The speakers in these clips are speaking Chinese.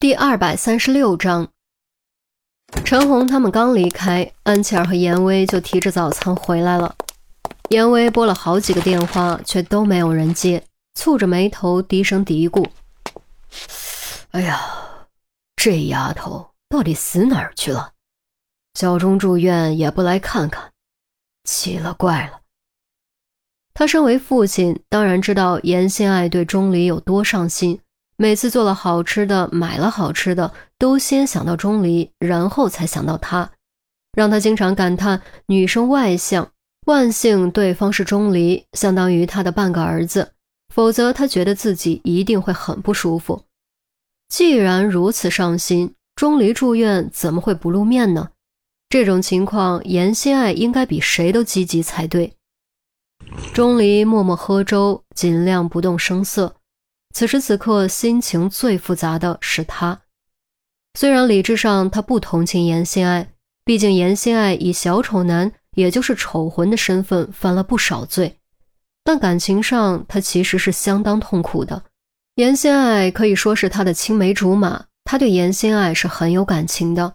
第二百三十六章，陈红他们刚离开，安琪儿和严威就提着早餐回来了。严威拨了好几个电话，却都没有人接，蹙着眉头低声嘀咕：“哎呀，这丫头到底死哪儿去了？小钟住院也不来看看，奇了怪了。”他身为父亲，当然知道严心爱对钟离有多上心。每次做了好吃的，买了好吃的，都先想到钟离，然后才想到他，让他经常感叹女生外向，万幸对方是钟离，相当于他的半个儿子，否则他觉得自己一定会很不舒服。既然如此上心，钟离住院怎么会不露面呢？这种情况，严心爱应该比谁都积极才对。钟离默默喝粥，尽量不动声色。此时此刻，心情最复杂的是他。虽然理智上他不同情严心爱，毕竟严心爱以小丑男，也就是丑魂的身份犯了不少罪，但感情上他其实是相当痛苦的。严心爱可以说是他的青梅竹马，他对严心爱是很有感情的。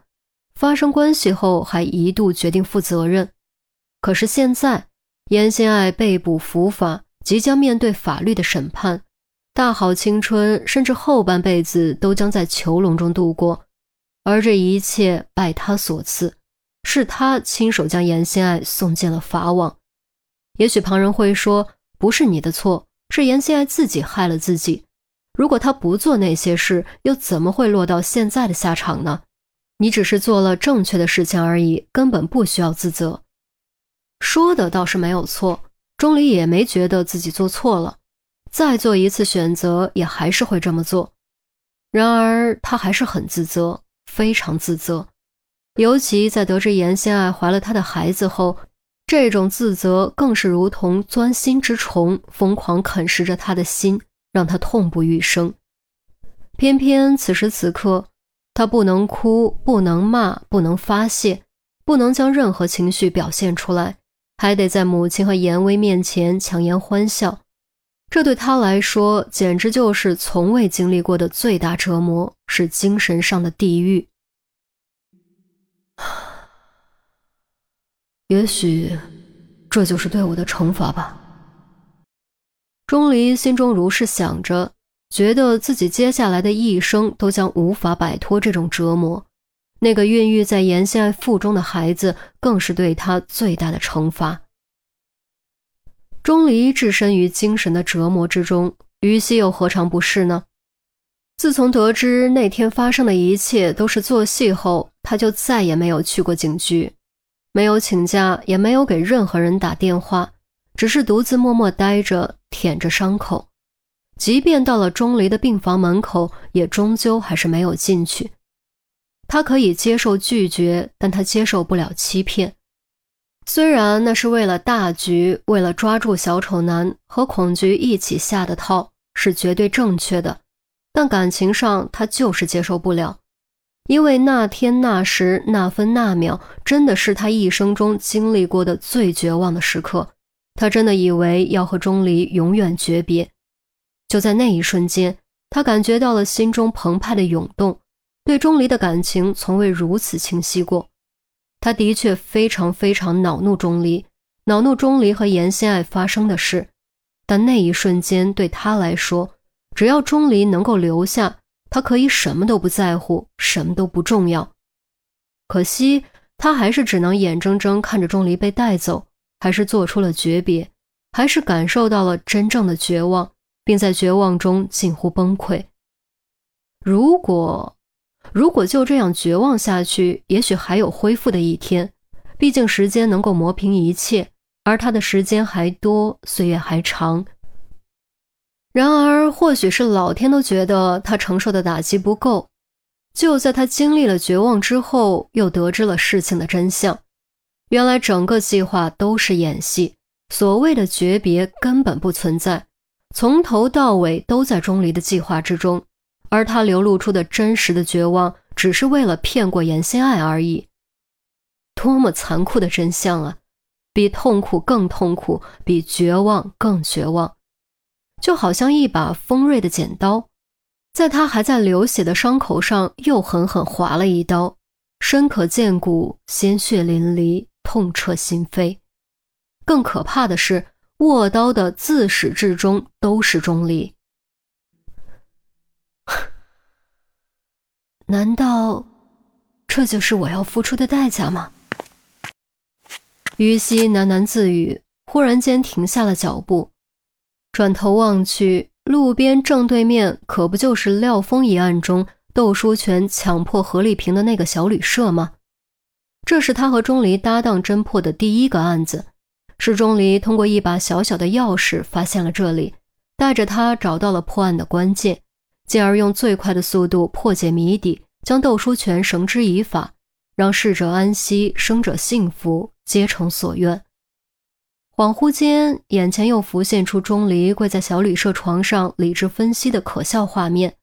发生关系后，还一度决定负责任。可是现在，严心爱被捕伏法，即将面对法律的审判。大好青春，甚至后半辈子都将在囚笼中度过，而这一切拜他所赐，是他亲手将严心爱送进了法网。也许旁人会说，不是你的错，是严心爱自己害了自己。如果他不做那些事，又怎么会落到现在的下场呢？你只是做了正确的事情而已，根本不需要自责。说的倒是没有错，钟离也没觉得自己做错了。再做一次选择，也还是会这么做。然而，他还是很自责，非常自责。尤其在得知严心爱怀了他的孩子后，这种自责更是如同钻心之虫，疯狂啃食着他的心，让他痛不欲生。偏偏此时此刻，他不能哭，不能骂，不能发泄，不能将任何情绪表现出来，还得在母亲和严威面前强颜欢笑。这对他来说简直就是从未经历过的最大折磨，是精神上的地狱。也许，这就是对我的惩罚吧。钟离心中如是想着，觉得自己接下来的一生都将无法摆脱这种折磨。那个孕育在严心爱腹中的孩子，更是对他最大的惩罚。钟离置身于精神的折磨之中，于西又何尝不是呢？自从得知那天发生的一切都是做戏后，他就再也没有去过警局，没有请假，也没有给任何人打电话，只是独自默默待着，舔着伤口。即便到了钟离的病房门口，也终究还是没有进去。他可以接受拒绝，但他接受不了欺骗。虽然那是为了大局，为了抓住小丑男和孔局一起下的套，是绝对正确的，但感情上他就是接受不了，因为那天那时那分那秒，真的是他一生中经历过的最绝望的时刻。他真的以为要和钟离永远诀别，就在那一瞬间，他感觉到了心中澎湃的涌动，对钟离的感情从未如此清晰过。他的确非常非常恼怒钟离，恼怒钟离和严心爱发生的事，但那一瞬间对他来说，只要钟离能够留下，他可以什么都不在乎，什么都不重要。可惜他还是只能眼睁睁看着钟离被带走，还是做出了诀别，还是感受到了真正的绝望，并在绝望中近乎崩溃。如果。如果就这样绝望下去，也许还有恢复的一天。毕竟时间能够磨平一切，而他的时间还多，岁月还长。然而，或许是老天都觉得他承受的打击不够。就在他经历了绝望之后，又得知了事情的真相。原来整个计划都是演戏，所谓的诀别根本不存在，从头到尾都在钟离的计划之中。而他流露出的真实的绝望，只是为了骗过严心爱而已。多么残酷的真相啊！比痛苦更痛苦，比绝望更绝望。就好像一把锋锐的剪刀，在他还在流血的伤口上又狠狠划了一刀，深可见骨，鲜血淋漓，痛彻心扉。更可怕的是，握刀的自始至终都是钟离。难道这就是我要付出的代价吗？于西喃喃自语，忽然间停下了脚步，转头望去。路边正对面可不就是廖峰一案中窦书全强迫何丽萍的那个小旅社吗？这是他和钟离搭档侦破的第一个案子，是钟离通过一把小小的钥匙发现了这里，带着他找到了破案的关键，进而用最快的速度破解谜底，将窦书全绳之以法，让逝者安息，生者幸福，皆成所愿。恍惚间，眼前又浮现出钟离跪在小旅社床上理智分析的可笑画面，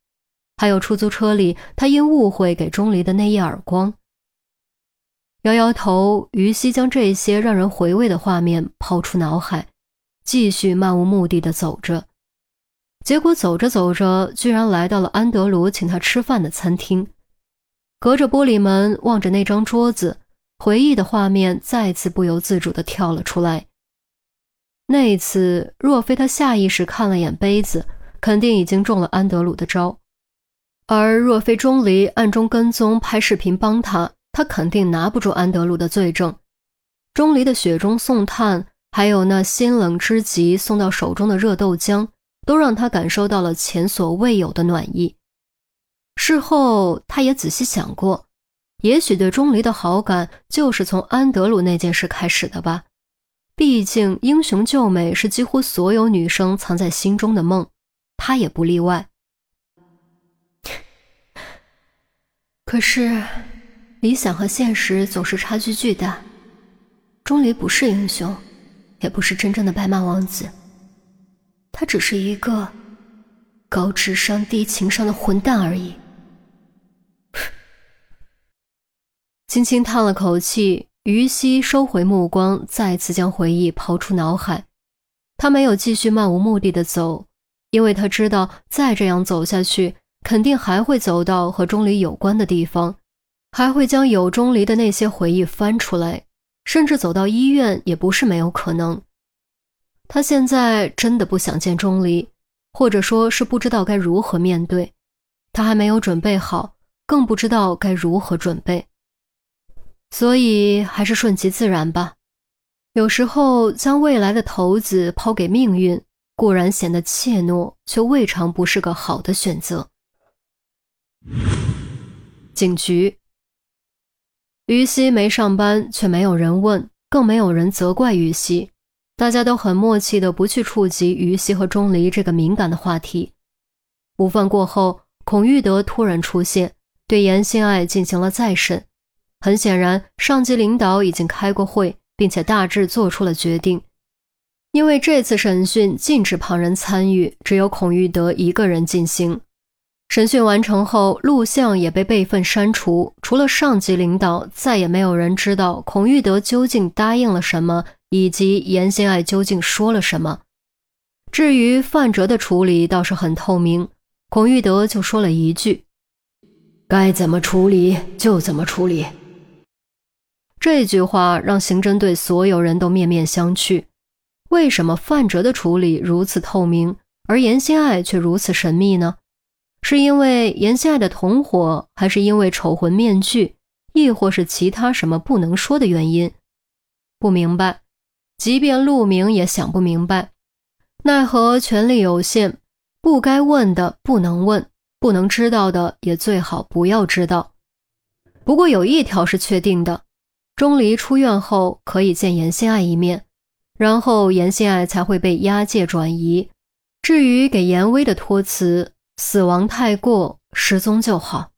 还有出租车里他因误会给钟离的那一耳光。摇摇头，于西将这些让人回味的画面抛出脑海，继续漫无目的的走着。结果走着走着，居然来到了安德鲁请他吃饭的餐厅。隔着玻璃门望着那张桌子，回忆的画面再次不由自主的跳了出来。那一次，若非他下意识看了眼杯子，肯定已经中了安德鲁的招；而若非钟离暗中跟踪拍视频帮他，他肯定拿不住安德鲁的罪证。钟离的雪中送炭，还有那心冷之极送到手中的热豆浆，都让他感受到了前所未有的暖意。事后，他也仔细想过，也许对钟离的好感就是从安德鲁那件事开始的吧。毕竟，英雄救美是几乎所有女生藏在心中的梦，他也不例外。可是，理想和现实总是差距巨大。钟离不是英雄，也不是真正的白马王子，他只是一个高智商低情商的混蛋而已。轻轻叹了口气。于西收回目光，再次将回忆抛出脑海。他没有继续漫无目的的走，因为他知道再这样走下去，肯定还会走到和钟离有关的地方，还会将有钟离的那些回忆翻出来，甚至走到医院也不是没有可能。他现在真的不想见钟离，或者说是不知道该如何面对。他还没有准备好，更不知道该如何准备。所以还是顺其自然吧。有时候将未来的骰子抛给命运，固然显得怯懦，却未尝不是个好的选择。警局，于西没上班，却没有人问，更没有人责怪于西，大家都很默契的不去触及于西和钟离这个敏感的话题。午饭过后，孔玉德突然出现，对严心爱进行了再审。很显然，上级领导已经开过会，并且大致做出了决定。因为这次审讯禁止旁人参与，只有孔玉德一个人进行。审讯完成后，录像也被备份删除。除了上级领导，再也没有人知道孔玉德究竟答应了什么，以及严心爱究竟说了什么。至于范哲的处理，倒是很透明。孔玉德就说了一句：“该怎么处理就怎么处理。”这句话让刑侦队所有人都面面相觑。为什么范哲的处理如此透明，而严心爱却如此神秘呢？是因为严心爱的同伙，还是因为丑魂面具，亦或是其他什么不能说的原因？不明白。即便陆明也想不明白。奈何权力有限，不该问的不能问，不能知道的也最好不要知道。不过有一条是确定的。钟离出院后可以见严心爱一面，然后严心爱才会被押解转移。至于给严威的托词，死亡太过，失踪就好。